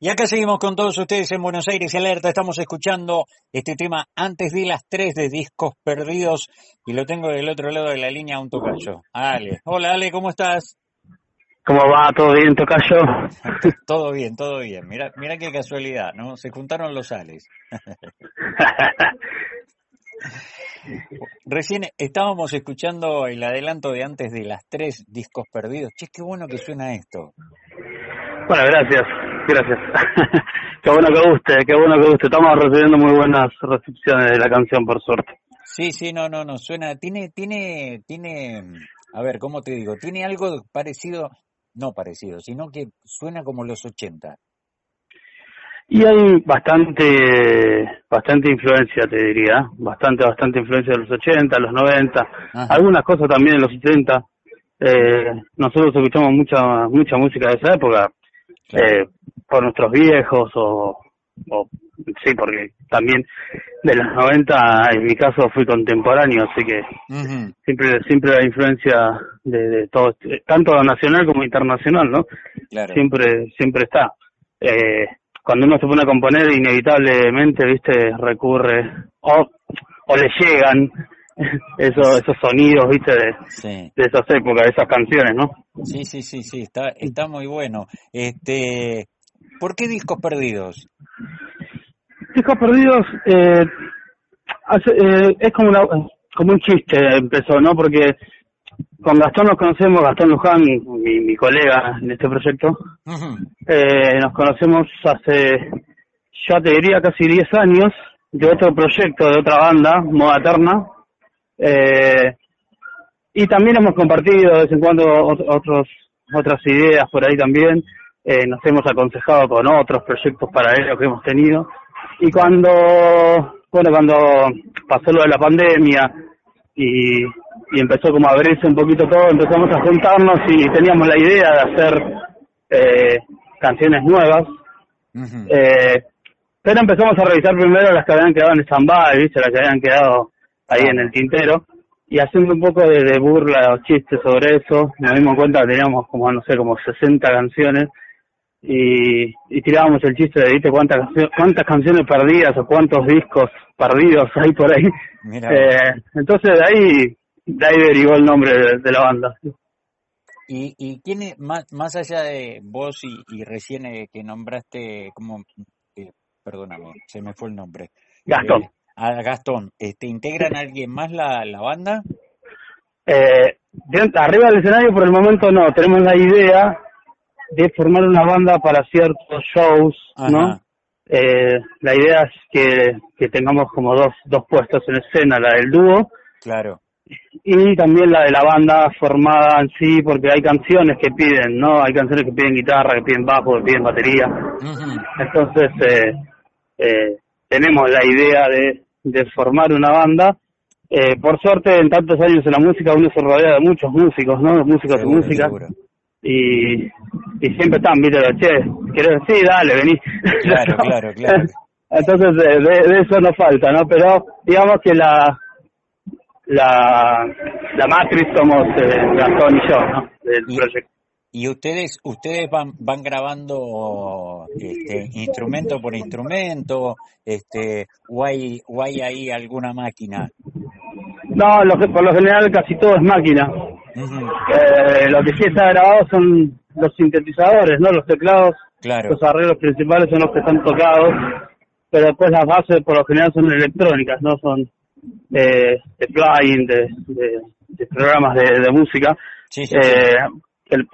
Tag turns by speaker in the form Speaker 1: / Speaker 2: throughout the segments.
Speaker 1: Y acá seguimos con todos ustedes en Buenos Aires Alerta. Estamos escuchando este tema antes de las tres de Discos Perdidos y lo tengo del otro lado de la línea un tocayo. Ale. Hola Ale, ¿cómo estás?
Speaker 2: ¿Cómo va? ¿Todo bien, tocayo?
Speaker 1: todo bien, todo bien. Mira, mira qué casualidad, ¿no? Se juntaron los Ales. Recién estábamos escuchando el adelanto de antes de las tres discos perdidos. Che, qué bueno que suena esto.
Speaker 2: Bueno, gracias, gracias. qué bueno que guste, qué bueno que guste. Estamos recibiendo muy buenas recepciones de la canción, por suerte.
Speaker 1: Sí, sí, no, no, no, suena, tiene, tiene, tiene, a ver, ¿cómo te digo? Tiene algo parecido, no parecido, sino que suena como los 80.
Speaker 2: Y hay bastante, bastante influencia, te diría, bastante, bastante influencia de los 80, los 90, algunas cosas también de los 70. Eh, nosotros escuchamos mucha, mucha música de esa época, eh, por nuestros viejos o, o, sí, porque también de los 90 en mi caso fui contemporáneo, así que siempre siempre la influencia de, de, todo, tanto nacional como internacional, ¿no? Siempre siempre está. Eh, cuando uno se pone a componer inevitablemente, viste, recurre o o le llegan esos, esos sonidos, viste, de, de esas épocas, de esas canciones, ¿no?
Speaker 1: Sí, sí, sí, sí, está, está muy bueno. Este, ¿Por qué Discos Perdidos?
Speaker 2: Discos Perdidos eh, eh, es como, una, como un chiste, empezó, ¿no? Porque con Gastón nos conocemos, Gastón Luján, mi, mi colega en este proyecto, eh, nos conocemos hace, ya te diría, casi 10 años, de otro proyecto, de otra banda, Moda Eterna, eh, y también hemos compartido de vez en cuando otros, otras ideas por ahí también. Eh, nos hemos aconsejado con otros proyectos paralelos que hemos tenido. Y cuando, bueno, cuando pasó lo de la pandemia y, y empezó como a abrirse un poquito todo, empezamos a juntarnos y teníamos la idea de hacer eh, canciones nuevas. eh, pero empezamos a revisar primero las que habían quedado en stand-by, ¿viste? Las que habían quedado ahí en el tintero y haciendo un poco de, burla o chistes sobre eso, nos dimos cuenta que teníamos como, no sé, como 60 canciones y, y tirábamos el chiste de, ¿viste? ¿Cuántas, cuántas canciones perdidas o cuántos discos perdidos hay por ahí. Eh, entonces de ahí, de ahí derivó el nombre de, la banda.
Speaker 1: ¿Y, y quién es, más, más allá de vos y, y recién eh, que nombraste, como, eh, perdóname, se me fue el nombre?
Speaker 2: Gastón.
Speaker 1: A Gastón, este, ¿integran a alguien más la, la banda?
Speaker 2: Eh, arriba del escenario por el momento no, tenemos la idea de formar una banda para ciertos shows, ¿no? Eh, la idea es que, que tengamos como dos, dos puestos en escena, la del dúo.
Speaker 1: Claro.
Speaker 2: Y también la de la banda formada en sí, porque hay canciones que piden, ¿no? Hay canciones que piden guitarra, que piden bajo, que piden batería. Entonces, eh, eh, tenemos la idea de, de formar una banda. Eh, por suerte, en tantos años en la música, uno se rodea de muchos músicos, ¿no? Músicos y música. Y, y siempre están, viste, che, ¿querés? Sí, dale, vení.
Speaker 1: Claro, claro, claro.
Speaker 2: Entonces, de, eso no falta, ¿no? Pero digamos que la la, la matriz somos eh, Gastón y yo, ¿no? Del proyecto.
Speaker 1: Y ustedes ustedes van van grabando este, instrumento por instrumento, este, o hay o hay ahí alguna máquina.
Speaker 2: No, lo por lo general casi todo es máquina. eh, lo que sí está grabado son los sintetizadores, no los teclados.
Speaker 1: Claro.
Speaker 2: Los arreglos principales son los que están tocados, pero después las bases por lo general son electrónicas, no son eh, de plugin, de, de, programas de, de música.
Speaker 1: Sí, sí,
Speaker 2: eh, el,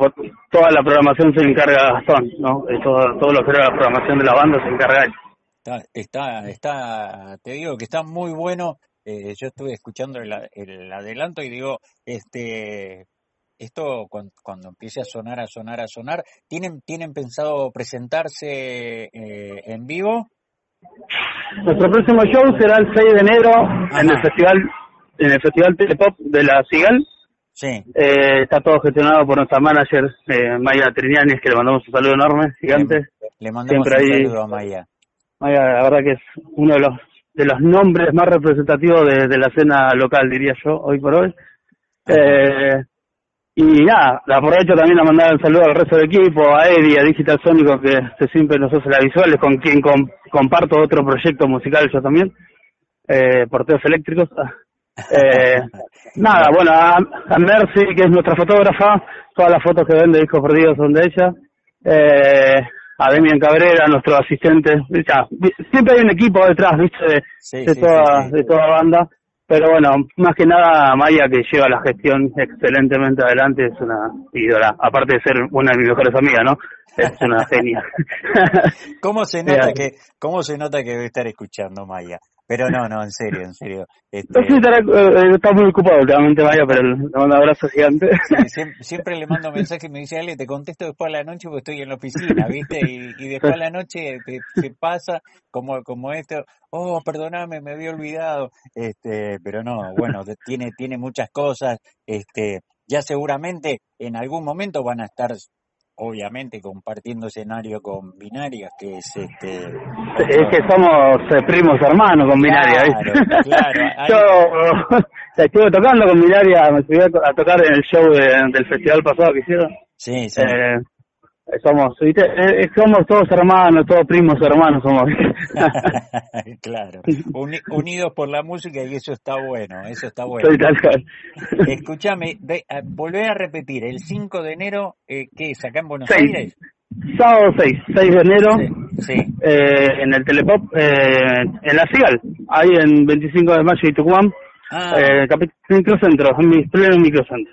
Speaker 2: toda la programación se encarga Gastón, ¿no? Todo, todo lo que era la programación de la banda se encarga él.
Speaker 1: Está, está, está, te digo que está muy bueno. Eh, yo estuve escuchando el, el, adelanto y digo, este, esto cuando, cuando, empiece a sonar, a sonar, a sonar, ¿tienen, tienen pensado presentarse eh, en vivo?
Speaker 2: Nuestro próximo show será el 6 de enero en el festival, en el festival Telepop de la Cigal
Speaker 1: Sí.
Speaker 2: Eh, está todo gestionado por nuestra manager, eh, Maya Triñanes, que le mandamos un saludo enorme, gigante.
Speaker 1: Le, mandamos un saludo a Maya.
Speaker 2: Maya, la verdad que es uno de los de los nombres más representativos de, de la escena local, diría yo, hoy por hoy. Eh, Y nada, aprovecho también a mandar un saludo al resto del equipo, a Eddie, a Digital Sónico, que se siempre nos hace las visuales, con quien comparto otro proyecto musical yo también, eh, Porteos Eléctricos. Eh, nada, bueno, a, Mercy, que es nuestra fotógrafa, todas las fotos que ven de discos perdidos son de ella. Eh, a Demian Cabrera, nuestro asistente. Ya, siempre hay un equipo detrás, ¿viste? De, de toda, de toda banda. Pero bueno, más que nada Maya que lleva la gestión excelentemente adelante, es una ídola, aparte de ser una de mis mejores amigas, ¿no? Es una genia.
Speaker 1: ¿Cómo se nota que cómo se nota que debe estar escuchando Maya? Pero no, no, en serio, en serio.
Speaker 2: Este... Eh, está, muy ocupado últimamente, Maya, pero le mando un abrazo gigante.
Speaker 1: siempre, le mando mensaje y me dice, Ale, te contesto después a la noche porque estoy en la oficina, ¿viste? Y, después a la noche se pasa como, como esto, oh, perdóname, me había olvidado. Este, pero no, bueno, tiene, tiene muchas cosas, este, ya seguramente en algún momento van a estar obviamente compartiendo escenario con Binarias, que es este...
Speaker 2: Es que somos eh, primos hermanos con Binaria, Claro, Yo estuve tocando con Binaria, me subí a, tocar en el show del festival pasado que hicieron.
Speaker 1: Sí, sí.
Speaker 2: Eh, somos eh, eh, somos todos hermanos todos primos hermanos somos.
Speaker 1: Claro. Unidos por la música y eso está bueno eso está bueno. Escúchame ah, volvé a repetir el 5 de enero eh, qué es acá en Buenos Aires
Speaker 2: sábado 6 6 de enero sí, Eh, en el Telepop eh, en la Cigal ahí en 25 de mayo y Tucumán ah. eh, microcentro en pleno microcentro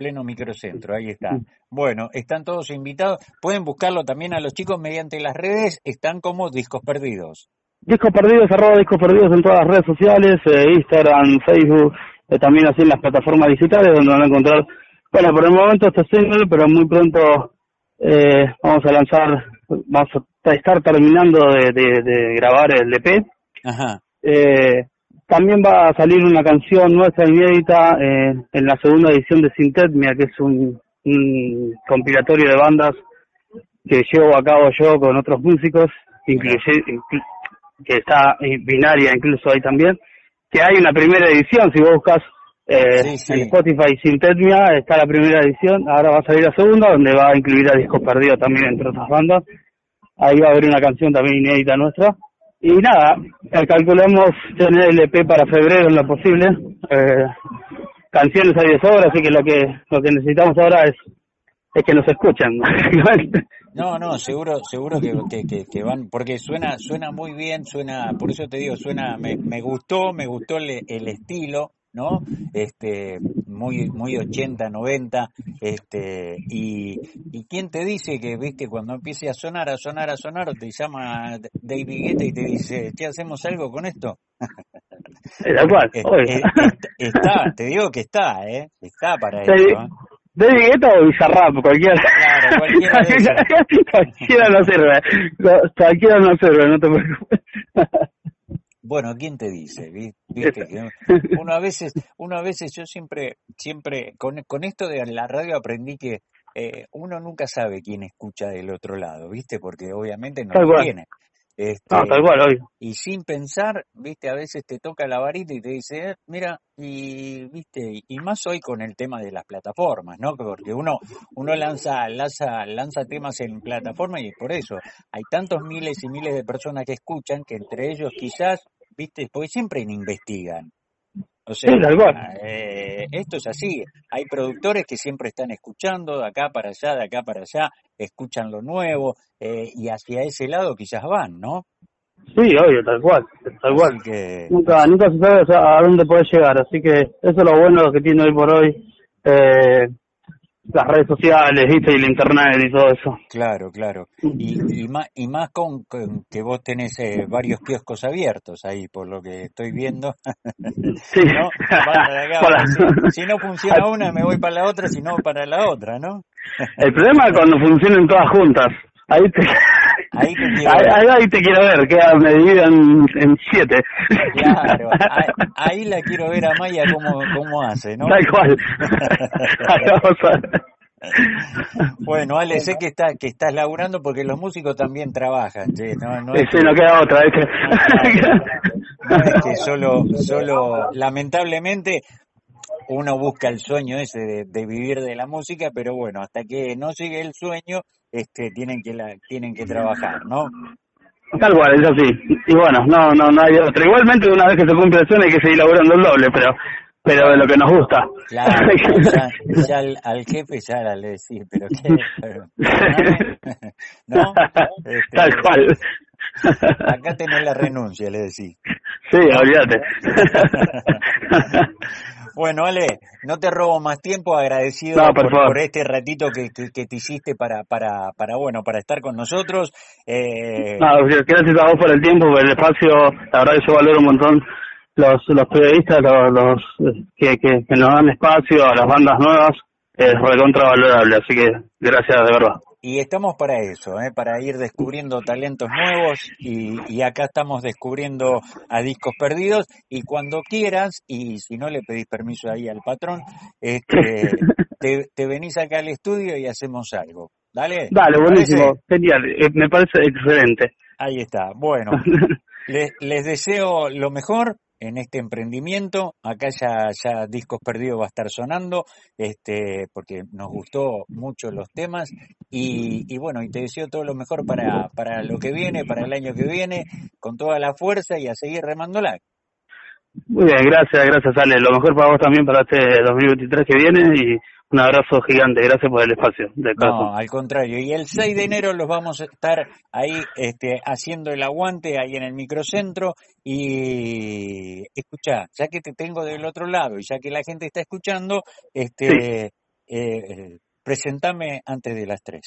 Speaker 1: pleno microcentro, ahí está. Bueno, están todos invitados. Pueden buscarlo también a los chicos mediante las redes, están como Discos Perdidos.
Speaker 2: Discos Perdidos, arroba Discos Perdidos en todas las redes sociales, eh, Instagram, Facebook, eh, también así en las plataformas digitales donde van a encontrar, bueno, por el momento este single, pero muy pronto eh, vamos a lanzar, vamos a estar terminando de, de grabar el EP. Ajá. Eh, también va a salir una canción nuestra inédita eh, en la segunda edición de Sintetmia, que es un, compilatorio de bandas que llevo a cabo yo con otros músicos, incluye, que está binaria incluso ahí también, que hay una primera edición, si vos buscas eh, en Spotify Sintetmia, está la primera edición, ahora va a salir la segunda, donde va a incluir a Discos Perdidos también entre otras bandas, ahí va a haber una canción también inédita nuestra, y nada, calculamos tener el EP para febrero en lo posible. Eh, canciones hay de sobra, así que lo que lo que necesitamos ahora es es que nos escuchen.
Speaker 1: no, no, seguro, seguro que, que, que, van, porque suena, suena muy bien, suena, por eso te digo, suena, me, me gustó, me gustó el, el estilo, ¿no? Este, muy, muy 80, 90, este, y, y quién te dice que, viste, cuando empiece a sonar, a sonar, a sonar, te llama David Guetta y te dice, ¿qué hacemos algo con esto?
Speaker 2: cual,
Speaker 1: está, te digo que está, ¿eh? Está para eso. ¿eh?
Speaker 2: David Guetta o Bizarrap, cualquiera.
Speaker 1: Claro, cualquiera de
Speaker 2: cualquiera no sirve. Cualquiera no sirve, no te preocupes.
Speaker 1: Bueno, ¿quién te dice? ¿Viste? Uno a veces, uno a veces, yo siempre, siempre, con, con esto de la radio aprendí que eh, uno nunca sabe quién escucha del otro lado, ¿viste? Porque obviamente no lo tiene.
Speaker 2: Este, no, tal cual,
Speaker 1: Y sin pensar, viste, a veces te toca la varita y te dice, eh, mira, y viste, y más hoy con el tema de las plataformas, ¿no? Porque uno, uno lanza, lanza, lanza temas en plataforma y por eso hay tantos miles y miles de personas que escuchan que entre ellos quizás, viste, porque siempre investigan. O sea, eh, esto es así. Hay productores que siempre están escuchando de acá para allá, de acá para allá, escuchan lo nuevo eh, y hacia ese lado quizás van, ¿no?
Speaker 2: Sí, obvio, tal cual, tal cual. Nunca, nunca se sabe a dónde puede llegar, así que eso es lo bueno que tiene hoy por hoy. Eh, las redes sociales, ¿viste? Y el internet y todo eso.
Speaker 1: Claro, claro. Y, y, más, y más con, que vos tenés eh, varios kioscos abiertos ahí, por lo que estoy viendo.
Speaker 2: Sí.
Speaker 1: si, no funciona una, me voy para la otra, si no, para la otra, ¿no?
Speaker 2: el problema es cuando funcionen todas juntas. Ahí te... Ahí te quiero ver. Ahí, te quiero ver, queda medida en, en siete.
Speaker 1: Claro, ahí, la quiero ver a Maya cómo, cómo hace, ¿no?
Speaker 2: Tal cual.
Speaker 1: Bueno, Ale, sé que está, que estás laburando porque los músicos también trabajan, che, no, no,
Speaker 2: es que, no queda otra, es
Speaker 1: no es que solo, solo, lamentablemente, uno busca el sueño ese de, vivir de la música, pero bueno, hasta que no llegue el sueño, este, tienen que la, tienen que trabajar, ¿no?
Speaker 2: Tal cual, es así. Y bueno, no, no, no hay otra. Igualmente, una vez que se cumple el sueño hay que seguir laburando el doble, pero pero de lo que nos gusta.
Speaker 1: Claro, ya, al, jefe ya le decís, pero qué, ¿no?
Speaker 2: Este, Tal cual.
Speaker 1: Acá tenés la renuncia, le decís.
Speaker 2: Sí, olvídate.
Speaker 1: Bueno, Ale, no te robo más tiempo, agradecido por, este ratito que, que, te hiciste para, para, para, bueno, para estar con nosotros.
Speaker 2: Eh... No, gracias a vos por el tiempo, por el espacio. La verdad que yo valoro un montón los, los periodistas, los, los que, que, nos dan espacio a las bandas nuevas, es recontra valorable. Así que gracias de verdad
Speaker 1: y estamos para eso, ¿eh? para ir descubriendo talentos nuevos y, y, acá estamos descubriendo a discos perdidos y cuando quieras, y si no le pedís permiso ahí al patrón, este, te, te venís acá al estudio y hacemos algo. Dale.
Speaker 2: Dale, buenísimo, genial, eh, me parece excelente.
Speaker 1: Ahí está, bueno, les, les deseo lo mejor en este emprendimiento. Acá ya, ya Discos Perdidos va a estar sonando, este, porque nos gustó mucho los temas. Y, y bueno, y te deseo todo lo mejor para, para lo que viene, para el año que viene, con toda la fuerza y a seguir remándola.
Speaker 2: Muy bien, gracias, gracias Ale. Lo mejor para vos también para este 2023 que viene y un abrazo gigante, gracias por el espacio. De
Speaker 1: no, al contrario. Y el 6 de enero los vamos a estar ahí este, haciendo el aguante, ahí en el microcentro. Y escucha, ya que te tengo del otro lado y ya que la gente está escuchando, este, eh, presentame antes de las 3.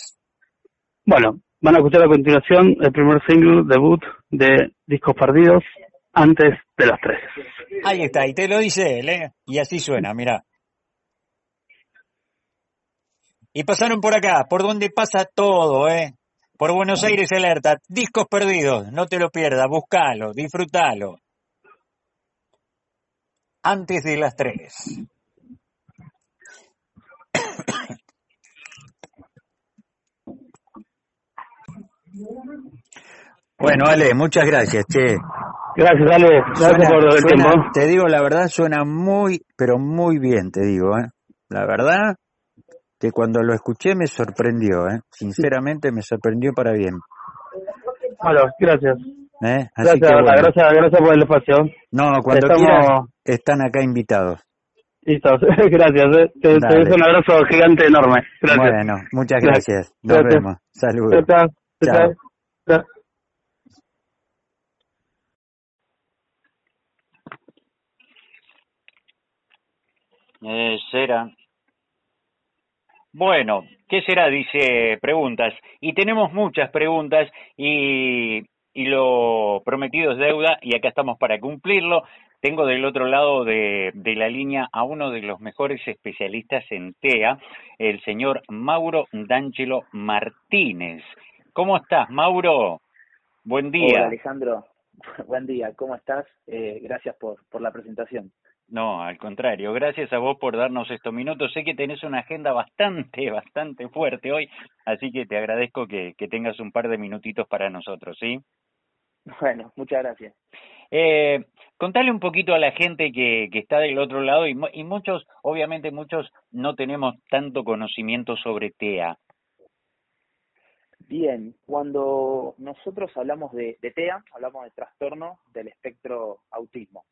Speaker 2: Bueno, van a escuchar a continuación el primer single debut de Discos Perdidos antes de las 3.
Speaker 1: Ahí está, y te lo dice él, ¿eh? Y así suena, mira. Y pasaron por acá, por donde pasa todo, ¿eh? Por Buenos Aires Alerta, discos perdidos, no te lo pierdas, buscalo, disfrútalo. Antes de las tres. Bueno, Ale, muchas gracias, che.
Speaker 2: Gracias, Ale. Gracias por el tiempo.
Speaker 1: Te digo la verdad, suena muy, pero muy bien, te digo, ¿eh? La verdad, que cuando lo escuché me sorprendió, ¿eh? sinceramente me sorprendió para bien.
Speaker 2: Bueno, gracias. ¿Eh? gracias, gracias, gracias por el espacio.
Speaker 1: No, cuando Estamos... están acá invitados.
Speaker 2: Listo, gracias. ¿eh? Te, te doy un abrazo gigante enorme. Gracias.
Speaker 1: Bueno, muchas gracias. Nos vemos. Saludos.
Speaker 2: Chao. Chao.
Speaker 1: Eh, será. Bueno, ¿qué será? Dice preguntas. Y tenemos muchas preguntas y, y lo prometido es deuda y acá estamos para cumplirlo. Tengo del otro lado de, la línea a uno de los mejores especialistas en TEA, el señor Mauro D'Angelo Martínez. ¿Cómo estás, Mauro? Buen día.
Speaker 3: Hola, Alejandro. Buen día. ¿Cómo estás? Eh, gracias por la presentación.
Speaker 1: No, al contrario, gracias a vos por darnos estos minutos. Sé que tenés una agenda bastante, bastante fuerte hoy, así que te agradezco que, que tengas un par de minutitos para nosotros, ¿sí?
Speaker 3: Bueno, muchas gracias.
Speaker 1: Eh, contale un poquito a la gente que, que está del otro lado y, y muchos, obviamente muchos no tenemos tanto conocimiento sobre TEA.
Speaker 3: Bien, cuando nosotros hablamos de, de TEA, hablamos de trastorno del espectro autismo.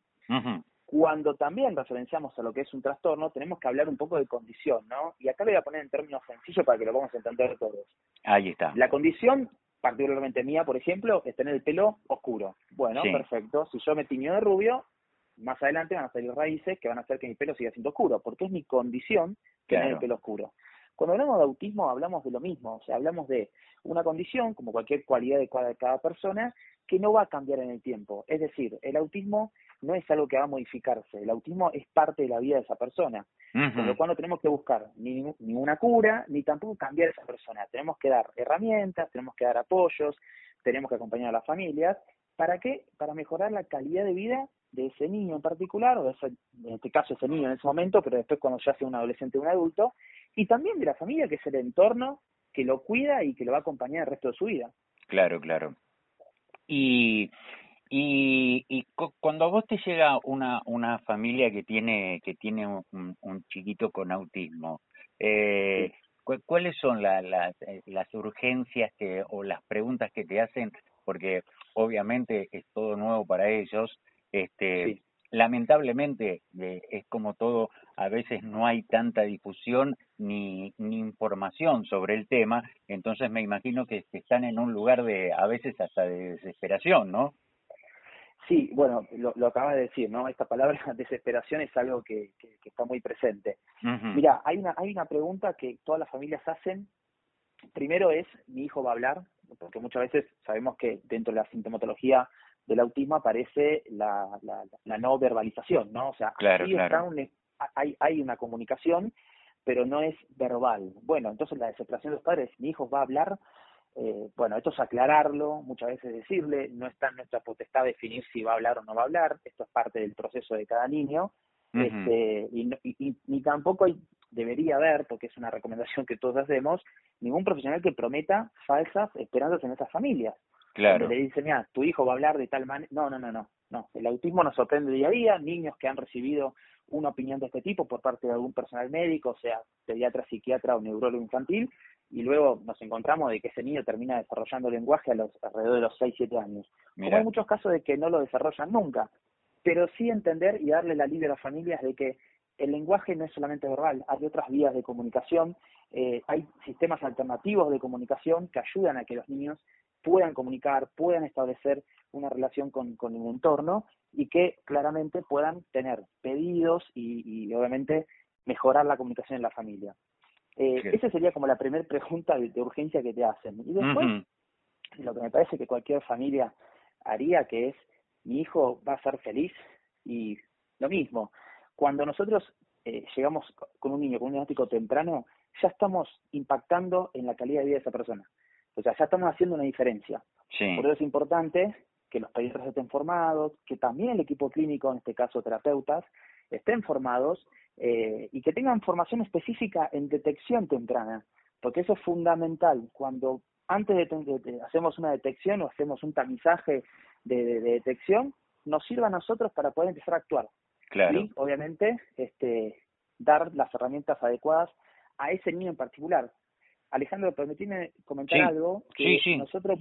Speaker 3: Cuando también referenciamos a lo que es un trastorno, tenemos que hablar un poco de condición, ¿no? Y acá le voy a poner en términos sencillos para que lo podamos entender todos.
Speaker 1: Ahí está.
Speaker 3: La condición, particularmente mía, por ejemplo, es tener el pelo oscuro. Bueno, perfecto. Si yo me tiño de rubio, más adelante van a salir raíces que van a hacer que mi pelo siga siendo oscuro, porque es mi condición tener el pelo oscuro. Cuando hablamos de autismo hablamos de lo mismo, o sea, hablamos de una condición, como cualquier cualidad de cada persona, que no va a cambiar en el tiempo. Es decir, el autismo no es algo que va a modificarse, el autismo es parte de la vida de esa persona, con lo cual no tenemos que buscar ni ninguna cura, ni tampoco cambiar a esa persona. Tenemos que dar herramientas, tenemos que dar apoyos, tenemos que acompañar a las familias. ¿Para qué? Para mejorar la calidad de vida de ese niño en particular, o de ese, en este caso ese niño en ese momento, pero después cuando ya sea un adolescente o un adulto, y también de la familia, que es el entorno que lo cuida y que lo va a acompañar el resto de su vida.
Speaker 1: Claro, claro. Y Y, y cuando a vos te llega una, una familia que tiene, que tiene un, un chiquito con autismo, eh, ¿cuáles son la, eh, las urgencias que, o las preguntas que te hacen? Porque obviamente es todo nuevo para ellos. Este, Lamentablemente eh, es como todo, a veces no hay tanta difusión ni, ni información sobre el tema, entonces me imagino que están en un lugar de, a veces hasta de desesperación, ¿no?
Speaker 3: Sí, bueno, lo, lo acabas de decir, ¿no? Esta palabra desesperación es algo que, que, está muy presente. Mira, hay una, hay una pregunta que todas las familias hacen. Primero es, ¿mi hijo va a hablar? Porque muchas veces sabemos que dentro de la sintomatología del autismo aparece la, la, la no verbalización, ¿no? O sea,
Speaker 1: claro, claro.
Speaker 3: Hay, hay una comunicación, pero no es verbal. Bueno, entonces la desesperación de los padres, ¿mi hijo va a hablar? Eh, bueno, esto es aclararlo, muchas veces decirle, no está en nuestra potestad definir si va a hablar o no va a hablar, esto es parte del proceso de cada niño, este, y, y, ni tampoco debería haber, porque es una recomendación que todos hacemos, ningún profesional que prometa falsas esperanzas en esas familias.
Speaker 1: Claro.
Speaker 3: le dice, mira, tu hijo va a hablar de tal manera. No, no, no, no. No, el autismo nos sorprende día a día, niños que han recibido una opinión de este tipo por parte de algún personal médico, sea pediatra, psiquiatra o neurólogo infantil, y luego nos encontramos de que ese niño termina desarrollando lenguaje a los alrededor de los 6, 7 años. Como hay muchos casos de que no lo desarrollan nunca, pero sí entender y darle la libre a las familias de que el lenguaje no es solamente verbal, hay otras vías de comunicación, eh, hay sistemas alternativos de comunicación que ayudan a que los niños puedan comunicar, puedan establecer una relación con, con el entorno y que claramente puedan tener pedidos y, y obviamente mejorar la comunicación en la familia. Eh, Esa sería como la primera pregunta de, urgencia que te hacen. Y después, lo que me parece que cualquier familia haría, que es, mi hijo va a ser feliz y lo mismo. Cuando nosotros eh, llegamos con un niño con un diagnóstico temprano, ya estamos impactando en la calidad de vida de esa persona. O sea, ya estamos haciendo una diferencia. Por eso es importante que los pediatras estén formados, que también el equipo clínico, en este caso terapeutas, estén formados eh, y que tengan formación específica en detección temprana, porque eso es fundamental. Cuando antes de, hacemos una detección o hacemos un tamizaje de, detección, nos sirva a nosotros para poder empezar a actuar.
Speaker 1: Claro.
Speaker 3: Y obviamente este, dar las herramientas adecuadas a ese niño en particular. Alejandro, permitime comentar algo
Speaker 1: que
Speaker 3: nosotros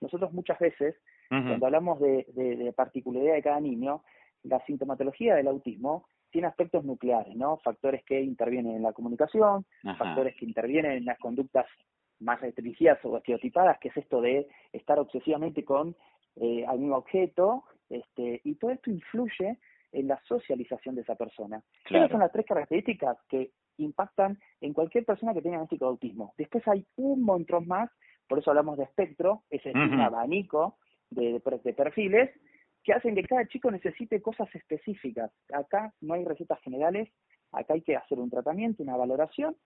Speaker 3: nosotros muchas veces cuando hablamos de, de, particularidad de cada niño, la sintomatología del autismo tiene aspectos nucleares, ¿no? Factores que intervienen en la comunicación, factores que intervienen en las conductas más restringidas o estereotipadas, que es esto de estar obsesivamente con eh, algún objeto, este, y todo esto influye en la socialización de esa persona. Esas son las tres características que impactan en cualquier persona que tenga diagnóstico de autismo. Después hay un montón más, por eso hablamos de espectro, es un abanico de, de, perfiles que hacen que cada chico necesite cosas específicas. Acá no hay recetas generales, acá hay que hacer un tratamiento, una valoración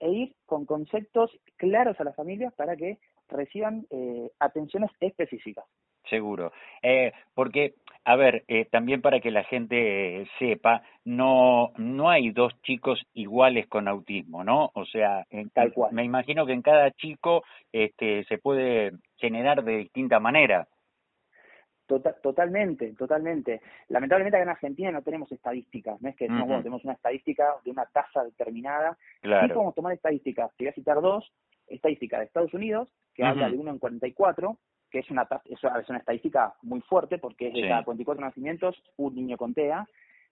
Speaker 3: e ir con conceptos claros a las familias para que reciban eh, atenciones específicas.
Speaker 1: Seguro. Eh, porque, a ver, eh, también para que la gente sepa, no, no hay dos chicos iguales con autismo, ¿no? O sea, en,
Speaker 3: Tal cual.
Speaker 1: me imagino que en cada chico este, se puede generar de distinta manera.
Speaker 3: Tota-, totalmente, totalmente. Lamentablemente acá en Argentina no tenemos estadísticas, no es que no, tenemos una estadística de una tasa determinada.
Speaker 1: Claro.
Speaker 3: Sí podemos tomar estadísticas, te voy a citar dos, estadística de Estados Unidos, que habla de 1 en 44, que es una, es una estadística muy fuerte porque es de cada 44 nacimientos un niño con TEA.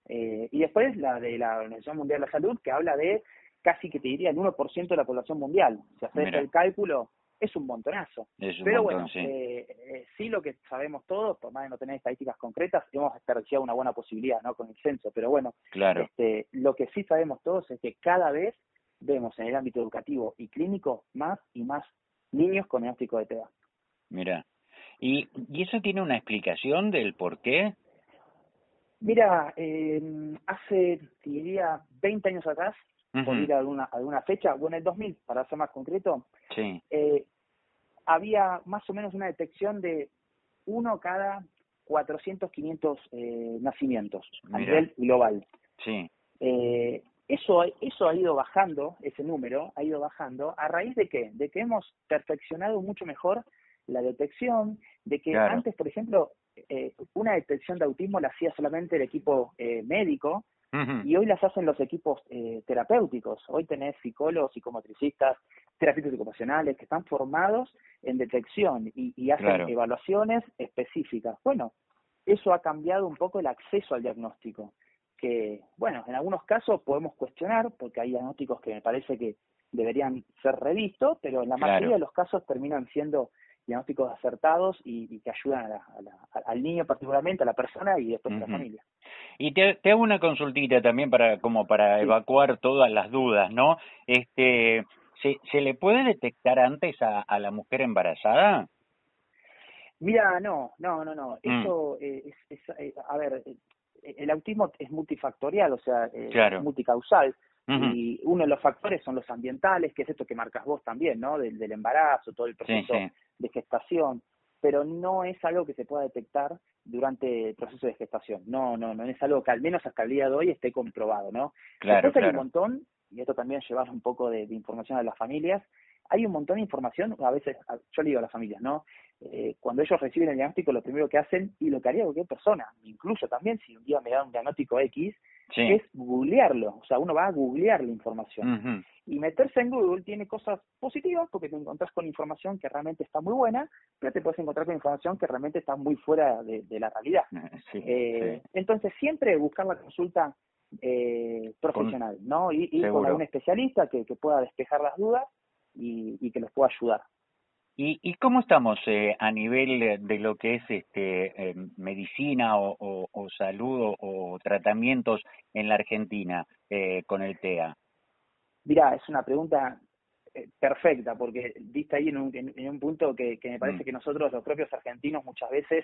Speaker 3: Eh, y después la de la Organización Mundial de la Salud, que habla de casi que te diría el 1% de la población mundial. Si haces el cálculo, es un montonazo. Pero bueno, eh, eh, sí lo que sabemos todos, por más de no tener estadísticas concretas, hemos desperdiciado una buena posibilidad ¿no? con el censo. Pero bueno,
Speaker 1: claro.
Speaker 3: este, lo que sí sabemos todos es que cada vez vemos en el ámbito educativo y clínico más y más niños con diagnóstico de TEA.
Speaker 1: Mira, ¿Y, ¿y eso tiene una explicación del por qué?
Speaker 3: Mira, eh, hace, diría, 20 años atrás, por ir a alguna, alguna fecha, bueno, en el 2000, para ser más concreto,
Speaker 1: sí.
Speaker 3: eh, había más o menos una detección de uno cada 400, 500 eh, nacimientos a nivel global.
Speaker 1: Sí.
Speaker 3: Eh, eso, eso ha ido bajando, ese número ha ido bajando, ¿a raíz de qué? De que hemos perfeccionado mucho mejor la detección, de que antes, por ejemplo, eh, una detección de autismo la hacía solamente el equipo eh, médico y hoy las hacen los equipos eh, terapéuticos. Hoy tenés psicólogos, psicomotricistas, terapeutas ocupacionales que están formados en detección y, hacen evaluaciones específicas. Bueno, eso ha cambiado un poco el acceso al diagnóstico, que, bueno, en algunos casos podemos cuestionar, porque hay diagnósticos que me parece que deberían ser revistos, pero en la mayoría de los casos terminan siendo diagnósticos acertados y, que ayudan al niño particularmente, a la persona y después a la familia.
Speaker 1: Y te, hago una consultita también para como para evacuar todas las dudas, ¿no? Este, ¿se, ¿Se le puede detectar antes a, la mujer embarazada?
Speaker 3: Mira, no, no, no, no. Mm. Eso eh, es, eh, a ver, eh, el autismo es multifactorial, o sea, es multicausal. Y uno de los factores son los ambientales, que es esto que marcas vos también, ¿no? Del, del embarazo, todo el proceso de gestación, pero no es algo que se pueda detectar durante el proceso de gestación. No, no, no es algo que al menos hasta el día de hoy esté comprobado, ¿no?
Speaker 1: Claro,
Speaker 3: Después hay un montón, y esto también lleva un poco de, información a las familias, hay un montón de información, a veces, yo le digo a las familias, ¿no? Eh, cuando ellos reciben el diagnóstico, lo primero que hacen, y lo que haría cualquier persona, incluso también si un día me da un diagnóstico X, es googlearlo, o sea, uno va a googlear la información. Y meterse en Google tiene cosas positivas porque te encontrás con información que realmente está muy buena, pero te puedes encontrar con información que realmente está muy fuera de, la realidad. Eh, entonces, siempre buscar la consulta eh, profesional, ¿no? Y, y con algún especialista que, pueda despejar las dudas y, que los pueda ayudar.
Speaker 1: ¿Y, y cómo estamos eh, a nivel de lo que es este eh, medicina o, o, salud o, tratamientos en la Argentina eh, con el TEA?
Speaker 3: Mira, es una pregunta eh, perfecta porque viste ahí en un, en, un punto que, que me parece mm. que nosotros, los propios argentinos, muchas veces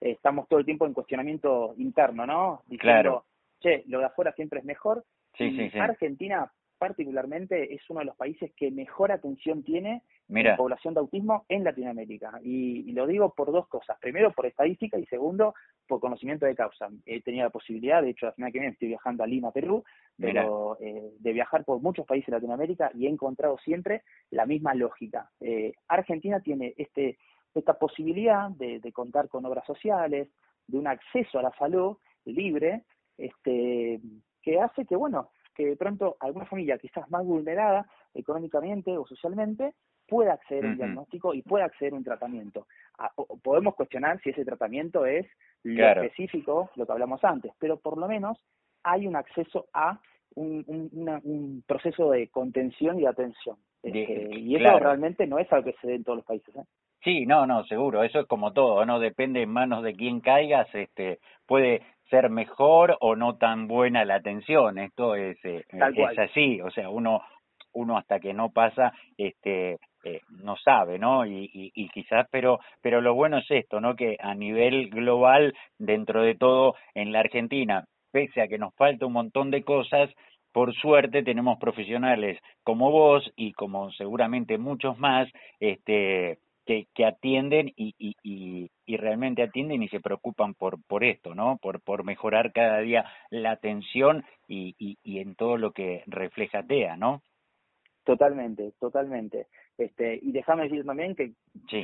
Speaker 3: estamos todo el tiempo en cuestionamiento interno, ¿no?
Speaker 1: Diciendo, claro.
Speaker 3: che, lo de afuera siempre es mejor.
Speaker 1: Sí, sí, sí.
Speaker 3: Argentina particularmente es uno de los países que mejor atención tiene en población de autismo en Latinoamérica. Y, lo digo por dos cosas. Primero, por estadística y segundo, por conocimiento de causa. He tenido la posibilidad, de hecho, la semana que viene estoy viajando a Lima, Perú, pero eh, de viajar por muchos países de Latinoamérica y he encontrado siempre la misma lógica. Eh, Argentina tiene este esta posibilidad de, de contar con obras sociales, de un acceso a la salud libre, este que hace que, bueno, que de pronto alguna familia quizás más vulnerada económicamente o socialmente pueda acceder a un diagnóstico y pueda acceder a un tratamiento. podemos cuestionar si ese tratamiento es lo específico, lo que hablamos antes, pero por lo menos hay un acceso a un, un, proceso de contención y de atención. Este, y eso realmente no es algo que se dé en todos los países. ¿eh?
Speaker 1: Sí, no, no, seguro. Eso es como todo, ¿no? Depende en manos de quién caigas, este, puede ser mejor o no tan buena la atención. Esto es, eh, es así, o sea, uno uno hasta que no pasa este eh, no sabe, ¿no? Y, y, quizás, pero, pero lo bueno es esto, ¿no? Que a nivel global, dentro de todo, en la Argentina, pese a que nos falta un montón de cosas, por suerte tenemos profesionales como vos y como seguramente muchos más, este, que, que atienden y, y, y, realmente atienden y se preocupan por, por esto, ¿no? Por, por mejorar cada día la atención y, y, y en todo lo que refleja TEA, ¿no?
Speaker 3: Totalmente, totalmente. Este, y déjame decir también que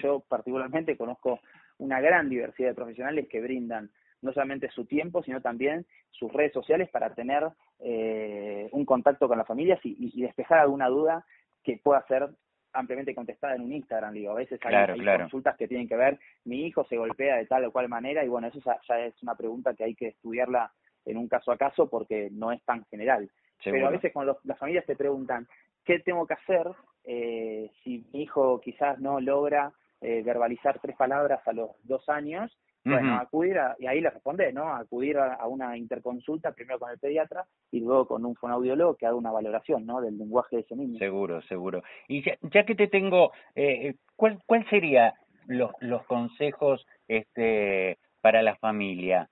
Speaker 3: yo particularmente conozco una gran diversidad de profesionales que brindan no solamente su tiempo, sino también sus redes sociales para tener eh, un contacto con las familias y, y, despejar alguna duda que pueda ser ampliamente contestada en un Instagram, digo, a veces hay, consultas que tienen que ver, mi hijo se golpea de tal o cual manera, y bueno, eso ya, es una pregunta que hay que estudiarla en un caso a caso porque no es tan general. Pero a veces cuando las familias te preguntan, ¿qué tengo que hacer eh, si mi hijo quizás no logra eh, verbalizar tres palabras a los dos años? Bueno, acudir, a, y ahí le responde, ¿no? Acudir a, una interconsulta, primero con el pediatra y luego con un fonoaudiólogo que haga una valoración, ¿no? Del lenguaje de ese niño.
Speaker 1: Seguro, seguro. Y ya, que te tengo, eh, ¿cuál, ¿cuál sería los, los consejos este, para la familia?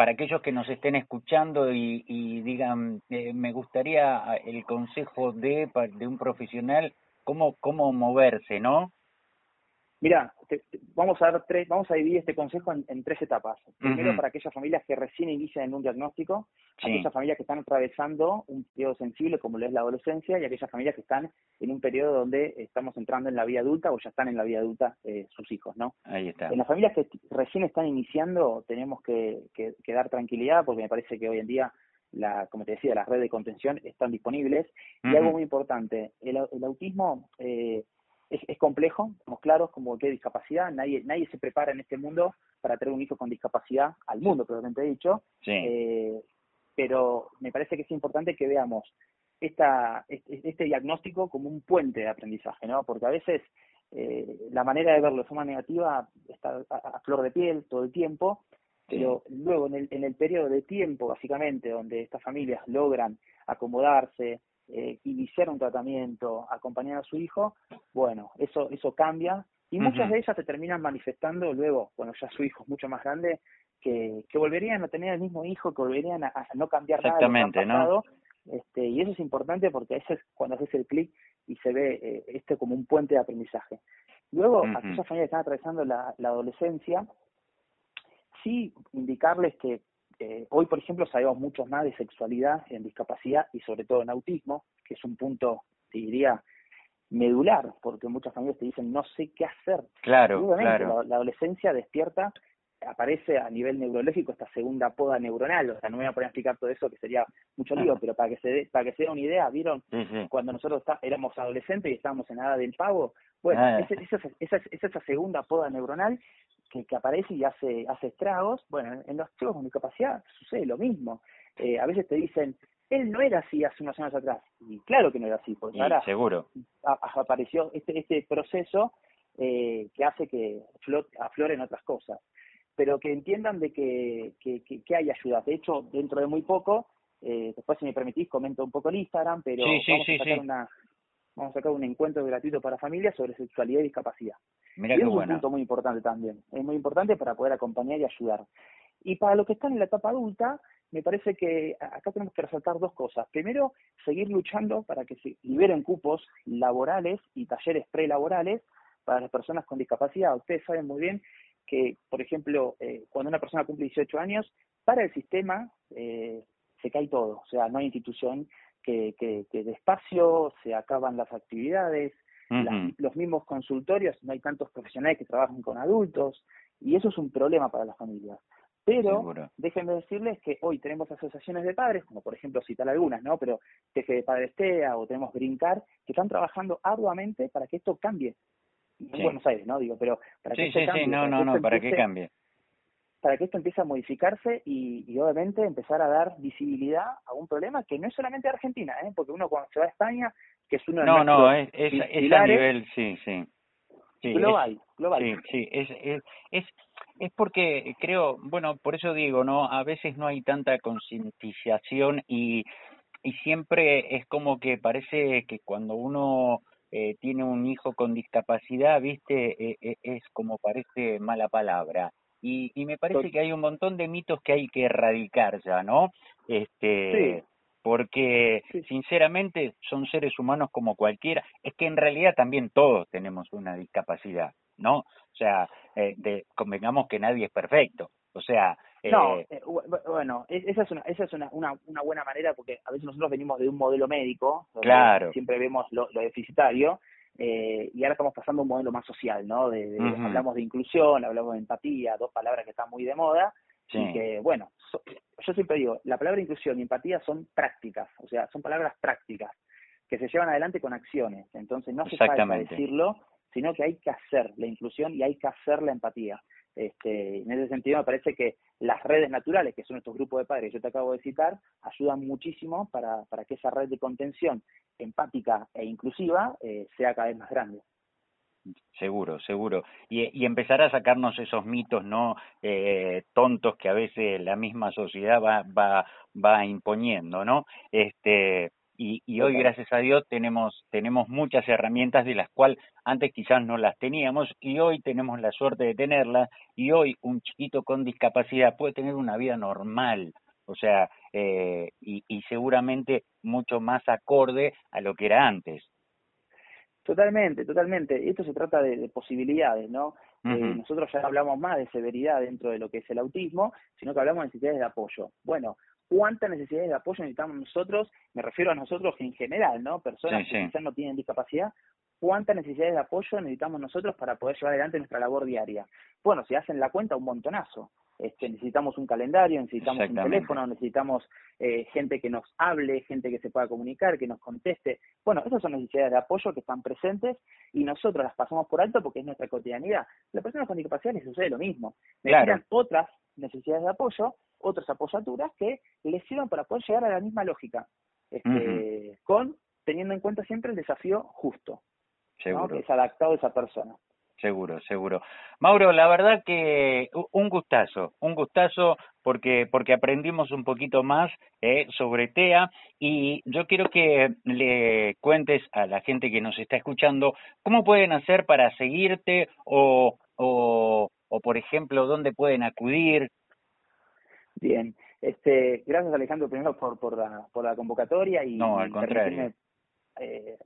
Speaker 1: Para aquellos que nos estén escuchando y, y digan, eh, me gustaría el consejo de, de un profesional, cómo, cómo moverse, ¿no?
Speaker 3: Mira, vamos a dar tres, vamos a dividir este consejo en, tres etapas. Primero, para aquellas familias que recién inician en un diagnóstico, aquellas familias que están atravesando un periodo sensible como lo es la adolescencia y aquellas familias que están en un periodo donde estamos entrando en la vida adulta o ya están en la vida adulta eh, sus hijos, ¿no?
Speaker 1: Ahí está.
Speaker 3: En las familias que recién están iniciando tenemos que, que, dar tranquilidad porque me parece que hoy en día la, como te decía, las redes de contención están disponibles. Y algo muy importante, el, el autismo eh, es, es, complejo, somos claros, como que discapacidad, nadie, nadie se prepara en este mundo para tener un hijo con discapacidad al mundo, probablemente dicho, eh, pero me parece que es importante que veamos esta, este, este, diagnóstico como un puente de aprendizaje, ¿no? Porque a veces eh, la manera de verlo de forma negativa está a, flor de piel todo el tiempo, pero luego en el, en el periodo de tiempo, básicamente, donde estas familias logran acomodarse, eh, iniciar un tratamiento, acompañar a su hijo, bueno, eso, eso cambia y muchas de ellas se terminan manifestando luego, cuando ya su hijo es mucho más grande, que, que volverían a tener el mismo hijo, que volverían a, no cambiar nada de ¿no? Este, y eso es importante porque ese es cuando haces el clic y se ve eh, este como un puente de aprendizaje. Luego, aquellas familias que están atravesando la, la adolescencia, sí indicarles que eh, hoy, por ejemplo, sabemos mucho más de sexualidad en discapacidad y sobre todo en autismo, que es un punto, te diría, medular, porque muchas familias te dicen no sé qué hacer.
Speaker 1: Claro, claro.
Speaker 3: La, adolescencia despierta, aparece a nivel neurológico esta segunda poda neuronal, o sea, no me voy a poner a explicar todo eso que sería mucho lío, pero para que se dé, para que se dé una idea, ¿vieron? Cuando nosotros éramos adolescentes y estábamos en la edad del pavo, bueno, ah. esa, esa, esa, esa segunda poda neuronal que, que aparece y hace, hace estragos, bueno, en los chicos con discapacidad sucede lo mismo. Eh, a veces te difícil él no era así hace unos años atrás. Y claro que no era así, porque ahora
Speaker 1: seguro.
Speaker 3: apareció este, este proceso eh, que hace que afloren otras cosas. Pero que entiendan de que, que, que, hay ayuda. De hecho, dentro de muy poco, eh, después si me permitís, comento un poco el Instagram, pero vamos, a sacar una, vamos a sacar un encuentro gratuito para familias sobre sexualidad y discapacidad.
Speaker 1: Mira
Speaker 3: y
Speaker 1: es
Speaker 3: un punto muy importante también. Es muy importante para poder acompañar y ayudar. Y para los que están en la etapa adulta, me parece que acá tenemos que resaltar dos cosas. Primero, seguir luchando para que se liberen cupos laborales y talleres prelaborales para las personas con discapacidad. Ustedes saben muy bien que, por ejemplo, eh, cuando una persona cumple 18 años, para el sistema eh, se cae todo. O sea, no hay institución que, que, que despacio se acaban las actividades, los mismos consultorios, no hay tantos profesionales que trabajan con adultos, y eso es un problema para las familias. Pero déjenme decirles que hoy tenemos asociaciones de padres, como por ejemplo citar algunas, ¿no? Pero Teje de Padres TEA o tenemos Brincar, que están trabajando arduamente para que esto cambie. En Buenos Aires, ¿no? Digo, pero para que esto cambie.
Speaker 1: Sí, no, no, no, para que cambie.
Speaker 3: Para que esto empiece a modificarse y, y, obviamente empezar a dar visibilidad a un problema que no es solamente de Argentina, ¿eh? Porque uno cuando se va a España, que es uno de
Speaker 1: No, no, es, es, es a nivel, sí, sí.
Speaker 3: sí global, global.
Speaker 1: Sí, sí, es, es, es es porque creo, bueno, por eso digo, ¿no? A veces no hay tanta concientización y, y siempre es como que parece que cuando uno eh, tiene un hijo con discapacidad, viste, eh, eh, es como parece mala palabra. Y, y me parece que hay un montón de mitos que hay que erradicar ya, ¿no? Este, porque sinceramente son seres humanos como cualquiera. Es que en realidad también todos tenemos una discapacidad. ¿no? O sea, eh, de, convengamos que nadie es perfecto. O sea,
Speaker 3: no, eh, eh bueno, esa es una esa es una, una, una, buena manera porque a veces nosotros venimos de un modelo médico,
Speaker 1: claro.
Speaker 3: siempre vemos lo, lo deficitario, eh, y ahora estamos pasando a un modelo más social, ¿no? De, Hablamos de inclusión, hablamos de empatía, dos palabras que están muy de moda, y que, bueno, yo siempre digo, la palabra inclusión y empatía son prácticas, o sea, son palabras prácticas que se llevan adelante con acciones, entonces no se falta decirlo, sino que hay que hacer la inclusión y hay que hacer la empatía. Este, en ese sentido me parece que las redes naturales, que son estos grupos de padres que yo te acabo de citar, ayudan muchísimo para, para que esa red de contención empática e inclusiva eh, sea cada vez más grande.
Speaker 1: Seguro, seguro. Y, y empezar a sacarnos esos mitos no eh, tontos que a veces la misma sociedad va, va, va imponiendo, ¿no? Este, y, y hoy gracias a Dios tenemos tenemos muchas herramientas de las cuales antes quizás no las teníamos y hoy tenemos la suerte de tenerlas y hoy un chiquito con discapacidad puede tener una vida normal o sea eh, y, y seguramente mucho más acorde a lo que era antes
Speaker 3: Totalmente, totalmente. Esto se trata de, posibilidades, ¿no? Eh, nosotros ya hablamos más de severidad dentro de lo que es el autismo, sino que hablamos de necesidades de apoyo. Bueno, ¿cuántas necesidades de apoyo necesitamos nosotros? Me refiero a nosotros en general, ¿no? Personas que quizás no tienen discapacidad, ¿cuántas necesidades de apoyo necesitamos nosotros para poder llevar adelante nuestra labor diaria? Bueno, si hacen la cuenta, un montonazo. Este, necesitamos un calendario, necesitamos un teléfono, necesitamos eh, gente que nos hable, gente que se pueda comunicar, que nos conteste. Bueno, esas son necesidades de apoyo que están presentes y nosotros las pasamos por alto porque es nuestra cotidianidad. Las personas con discapacidad les sucede lo mismo. Necesitan otras necesidades de apoyo, otras apoyaturas que les sirvan para poder llegar a la misma lógica, este, con teniendo en cuenta siempre el desafío justo, ¿no? que es adaptado a esa persona.
Speaker 1: Seguro, seguro. Mauro, la verdad que un gustazo, un gustazo porque porque aprendimos un poquito más eh, sobre TEA y yo quiero que le cuentes a la gente que nos está escuchando cómo pueden hacer para seguirte o, o, o por ejemplo, dónde pueden acudir.
Speaker 3: Bien, este, gracias Alejandro primero por, por, la, por la convocatoria y
Speaker 1: no, al contrario.
Speaker 3: Eh,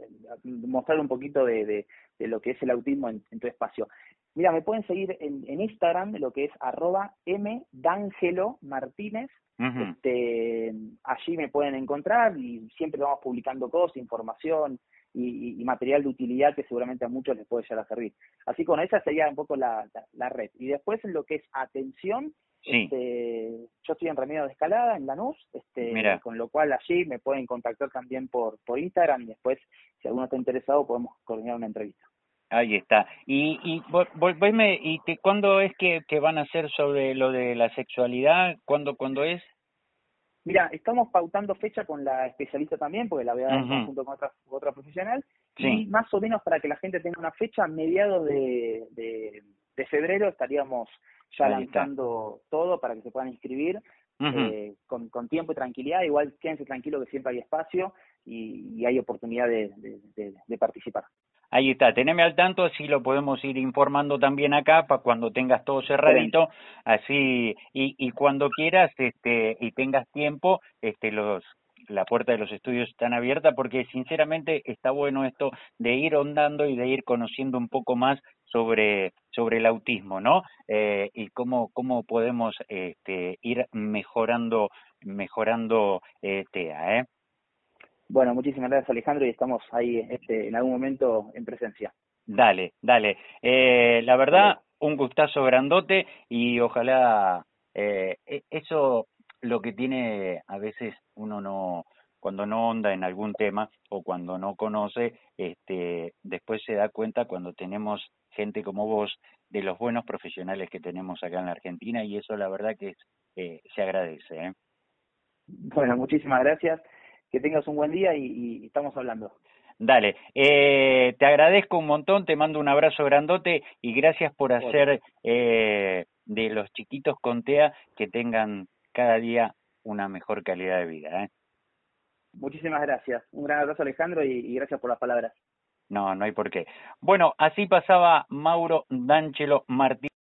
Speaker 3: mostrar un poquito de, de, lo que es el autismo en, tu espacio. Mira, me pueden seguir en, en Instagram, lo que es arroba mdangelo martínez. este, allí me pueden encontrar y siempre vamos publicando cosas, información y, material de utilidad que seguramente a muchos les puede llegar a servir. Así que bueno, esa sería un poco la, la red. Y después en lo que es atención, este, yo estoy en Remedio de Escalada, en Lanús, este, con lo cual allí me pueden contactar también por, por Instagram y después, si alguno está interesado, podemos coordinar una entrevista.
Speaker 1: Ahí está. Y, y volveme, ¿y te, cuándo es que, que van a hacer sobre lo de la sexualidad? ¿Cuándo, cuándo es?
Speaker 3: Mira, estamos pautando fecha con la especialista también, porque la voy a dar junto con otra, otra profesional, y más o menos para que la gente tenga una fecha, mediados de, de, de febrero estaríamos ya lanzando todo para que se puedan inscribir eh, con, con, tiempo y tranquilidad. Igual quédense tranquilos que siempre hay espacio y, hay oportunidad de, de, participar.
Speaker 1: Ahí está, teneme al tanto, así lo podemos ir informando también acá para cuando tengas todo cerradito, así y, y cuando quieras este y tengas tiempo, este los la puerta de los estudios están abierta porque sinceramente está bueno esto de ir ondando y de ir conociendo un poco más sobre sobre el autismo, ¿no? Eh, y cómo cómo podemos este, ir mejorando mejorando eh, TEA, ¿eh?
Speaker 3: Bueno, muchísimas gracias Alejandro y estamos ahí este, en algún momento en presencia.
Speaker 1: Dale, dale. Eh, la verdad, un gustazo grandote y ojalá eh, e, eso lo que tiene a veces uno no cuando no onda en algún tema o cuando no conoce, este, después se da cuenta cuando tenemos gente como vos, de los buenos profesionales que tenemos acá en la Argentina y eso la verdad que es, eh, se agradece. ¿eh?
Speaker 3: Bueno, muchísimas gracias, que tengas un buen día y, estamos hablando.
Speaker 1: Dale, eh, te agradezco un montón, te mando un abrazo grandote y gracias por hacer eh, de los chiquitos con TEA que tengan cada día una mejor calidad de vida. ¿eh?
Speaker 3: Muchísimas gracias. Un gran abrazo Alejandro y, gracias por las palabras.
Speaker 1: No, no hay por qué. Bueno, así pasaba Mauro D'Angelo Martínez.